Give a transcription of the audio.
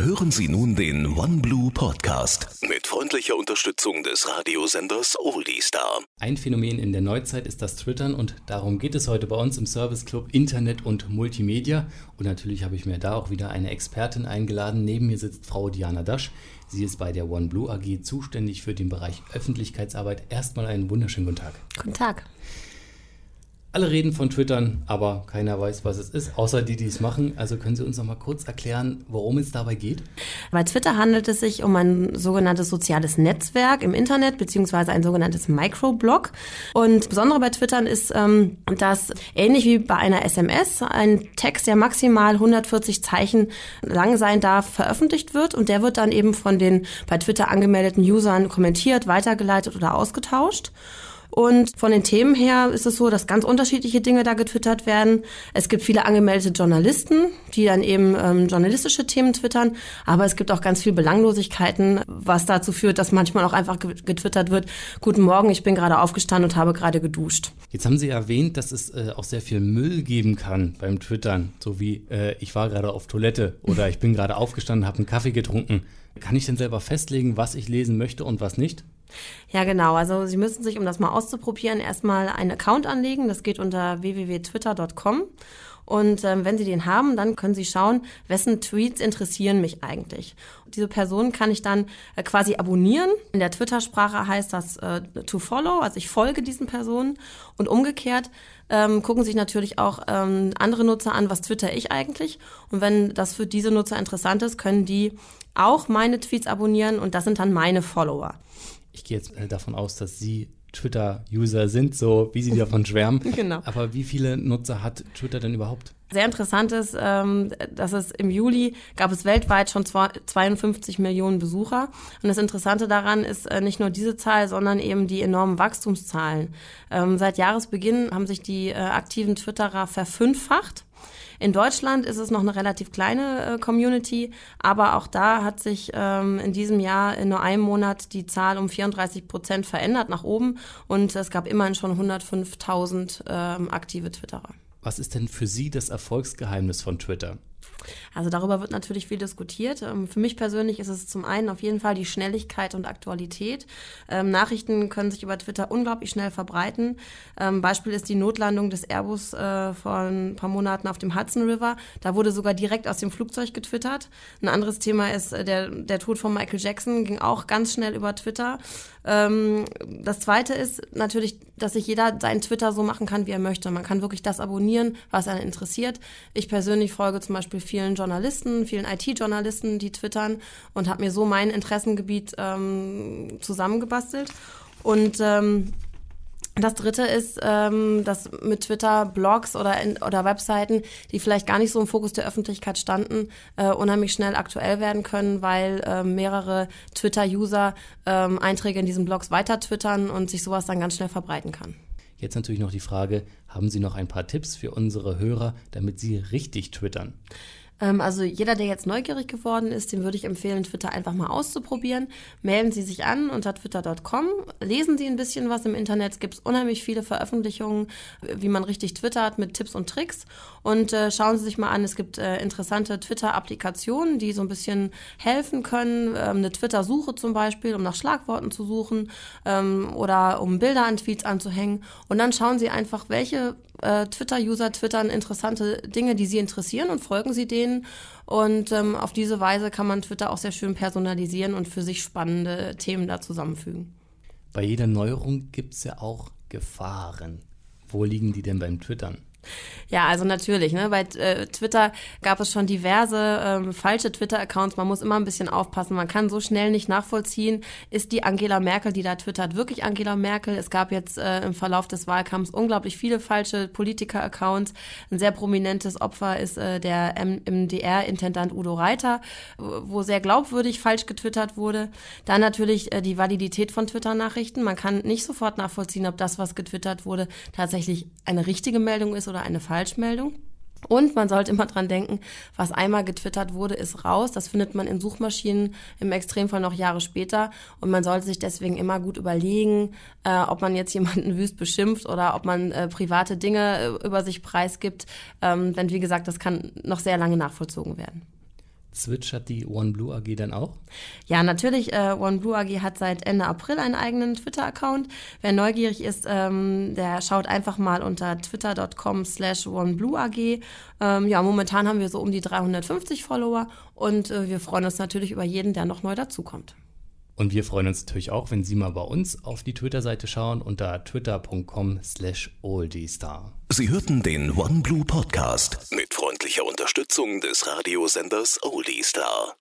Hören Sie nun den OneBlue Podcast mit freundlicher Unterstützung des Radiosenders Oldiestar. Ein Phänomen in der Neuzeit ist das Twittern und darum geht es heute bei uns im Service Club Internet und Multimedia. Und natürlich habe ich mir da auch wieder eine Expertin eingeladen. Neben mir sitzt Frau Diana Dasch. Sie ist bei der OneBlue AG zuständig für den Bereich Öffentlichkeitsarbeit. Erstmal einen wunderschönen guten Tag. Guten Tag. Alle reden von Twittern, aber keiner weiß, was es ist, außer die, die es machen. Also können Sie uns noch mal kurz erklären, worum es dabei geht? Bei Twitter handelt es sich um ein sogenanntes soziales Netzwerk im Internet, beziehungsweise ein sogenanntes Microblog. Und Besondere bei Twittern ist, ähm, dass ähnlich wie bei einer SMS ein Text, der maximal 140 Zeichen lang sein darf, veröffentlicht wird. Und der wird dann eben von den bei Twitter angemeldeten Usern kommentiert, weitergeleitet oder ausgetauscht. Und von den Themen her ist es so, dass ganz unterschiedliche Dinge da getwittert werden. Es gibt viele angemeldete Journalisten, die dann eben ähm, journalistische Themen twittern. Aber es gibt auch ganz viel Belanglosigkeiten, was dazu führt, dass manchmal auch einfach getwittert wird, guten Morgen, ich bin gerade aufgestanden und habe gerade geduscht. Jetzt haben Sie erwähnt, dass es äh, auch sehr viel Müll geben kann beim Twittern. So wie, äh, ich war gerade auf Toilette oder ich bin gerade aufgestanden, habe einen Kaffee getrunken. Kann ich denn selber festlegen, was ich lesen möchte und was nicht? Ja, genau. Also Sie müssen sich, um das mal auszuprobieren, erstmal einen Account anlegen. Das geht unter www.twitter.com. Und ähm, wenn Sie den haben, dann können Sie schauen, wessen Tweets interessieren mich eigentlich. Diese Person kann ich dann äh, quasi abonnieren. In der Twitter-Sprache heißt das äh, to follow, also ich folge diesen Personen. Und umgekehrt ähm, gucken sich natürlich auch ähm, andere Nutzer an, was twitter ich eigentlich. Und wenn das für diese Nutzer interessant ist, können die auch meine Tweets abonnieren und das sind dann meine Follower ich gehe jetzt davon aus, dass Sie Twitter-User sind, so wie Sie davon schwärmen. genau. Aber wie viele Nutzer hat Twitter denn überhaupt? Sehr interessant ist, ähm, dass es im Juli gab es weltweit schon 52 Millionen Besucher. Und das Interessante daran ist äh, nicht nur diese Zahl, sondern eben die enormen Wachstumszahlen. Ähm, seit Jahresbeginn haben sich die äh, aktiven Twitterer verfünffacht. In Deutschland ist es noch eine relativ kleine äh, Community, aber auch da hat sich ähm, in diesem Jahr in nur einem Monat die Zahl um 34 Prozent verändert nach oben und es gab immerhin schon 105.000 ähm, aktive Twitterer. Was ist denn für Sie das Erfolgsgeheimnis von Twitter? Also darüber wird natürlich viel diskutiert. Ähm, für mich persönlich ist es zum einen auf jeden Fall die Schnelligkeit und Aktualität. Ähm, Nachrichten können sich über Twitter unglaublich schnell verbreiten. Ähm, Beispiel ist die Notlandung des Airbus äh, vor ein paar Monaten auf dem Hudson River. Da wurde sogar direkt aus dem Flugzeug getwittert. Ein anderes Thema ist äh, der, der Tod von Michael Jackson, ging auch ganz schnell über Twitter. das zweite ist natürlich, dass sich jeder seinen Twitter so machen kann, wie er möchte. Man kann wirklich das abonnieren, was einen interessiert. Ich persönlich folge zum Beispiel vielen Journalisten, vielen IT-Journalisten, die twittern und habe mir so mein Interessengebiet ähm, zusammengebastelt. Und ähm, das dritte ist, ähm, dass mit Twitter Blogs oder, in, oder Webseiten, die vielleicht gar nicht so im Fokus der Öffentlichkeit standen, äh, unheimlich schnell aktuell werden können, weil äh, mehrere Twitter-User ähm, Einträge in diesen Blogs weiter twittern und sich sowas dann ganz schnell verbreiten kann. Jetzt natürlich noch die Frage, haben Sie noch ein paar Tipps für unsere Hörer, damit sie richtig twittern? Ähm, also jeder, der jetzt neugierig geworden ist, dem würde ich empfehlen, Twitter einfach mal auszuprobieren. Melden Sie sich an unter twitter.com, lesen Sie ein bisschen was im Internet. Es gibt unheimlich viele Veröffentlichungen, wie man richtig twittert mit Tipps und Tricks. Und äh, schauen Sie sich mal an, es gibt äh, interessante Twitter-Applikationen, die so ein bisschen helfen können. Ähm, eine Twitter-Suche zum Beispiel, um nach Schlagworten zu suchen ähm, oder um Bilder an Tweets anzuhängen. Und dann schauen Sie einfach, welche äh, Twitter-User twittern interessante Dinge, die Sie interessieren und folgen Sie denen. Und ähm, auf diese Weise kann man Twitter auch sehr schön personalisieren und für sich spannende Themen da zusammenfügen. Bei jeder Neuerung gibt es ja auch Gefahren. Wo liegen die denn beim Twittern? Ja, also natürlich. Ne? Bei äh, Twitter gab es schon diverse ähm, falsche Twitter-Accounts. Man muss immer ein bisschen aufpassen. Man kann so schnell nicht nachvollziehen, ist die Angela Merkel, die da twittert, wirklich Angela Merkel. Es gab jetzt äh, im Verlauf des Wahlkampfs unglaublich viele falsche Politiker-Accounts. Ein sehr prominentes Opfer ist äh, der MDR-Intendant Udo Reiter, wo sehr glaubwürdig falsch getwittert wurde. Dann natürlich äh, die Validität von Twitter-Nachrichten. Man kann nicht sofort nachvollziehen, ob das, was getwittert wurde, tatsächlich eine richtige Meldung ist oder eine Falschmeldung. Und man sollte immer dran denken, was einmal getwittert wurde, ist raus. Das findet man in Suchmaschinen im Extremfall noch Jahre später. Und man sollte sich deswegen immer gut überlegen, äh, ob man jetzt jemanden wüst beschimpft oder ob man äh, private Dinge äh, über sich preisgibt. Ähm, denn wie gesagt, das kann noch sehr lange nachvollzogen werden. Zwitschert die OneBlue AG dann auch? Ja, natürlich. Äh, OneBlue AG hat seit Ende April einen eigenen Twitter-Account. Wer neugierig ist, ähm, der schaut einfach mal unter twitter.com slash OneBlueAG. Ähm, ja, momentan haben wir so um die 350 Follower und äh, wir freuen uns natürlich über jeden, der noch neu dazukommt. Und wir freuen uns natürlich auch, wenn Sie mal bei uns auf die Twitter-Seite schauen unter twitter.com slash oldiestar. Sie hörten den OneBlue Podcast mit freundlicher Unterstützung des Radiosenders Oldiestar.